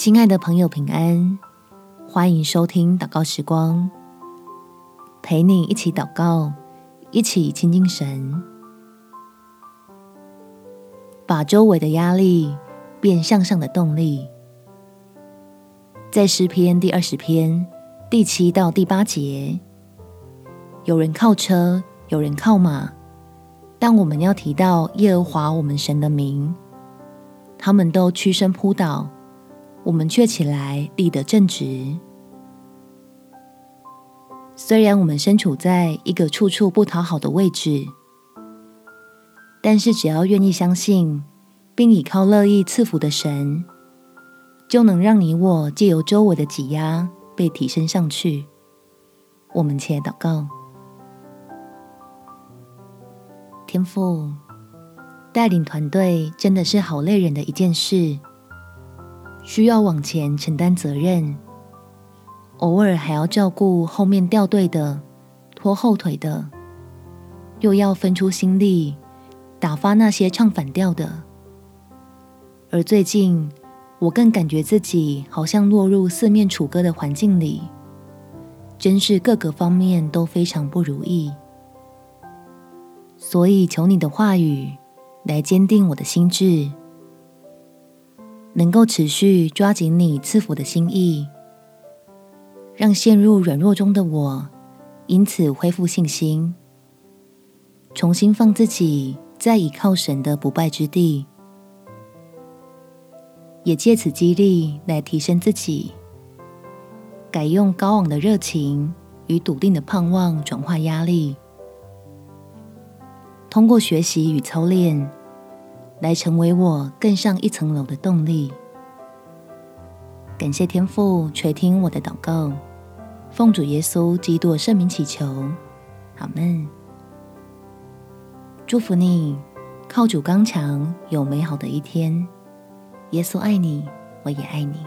亲爱的朋友，平安！欢迎收听祷告时光，陪你一起祷告，一起亲近神，把周围的压力变向上的动力。在诗篇第二十篇第七到第八节，有人靠车，有人靠马，但我们要提到耶和华我们神的名，他们都屈身扑倒。我们却起来立得正直。虽然我们身处在一个处处不讨好的位置，但是只要愿意相信，并倚靠乐意赐福的神，就能让你我借由周围的挤压被提升上去。我们且祷告：天父，带领团队真的是好累人的一件事。需要往前承担责任，偶尔还要照顾后面掉队的、拖后腿的，又要分出心力打发那些唱反调的。而最近，我更感觉自己好像落入四面楚歌的环境里，真是各个方面都非常不如意。所以求你的话语来坚定我的心志。能够持续抓紧你赐福的心意，让陷入软弱中的我因此恢复信心，重新放自己在倚靠神的不败之地，也借此激励来提升自己，改用高昂的热情与笃定的盼望转化压力，通过学习与操练。来成为我更上一层楼的动力。感谢天父垂听我的祷告，奉主耶稣基督圣名祈求，阿门。祝福你，靠主刚强，有美好的一天。耶稣爱你，我也爱你。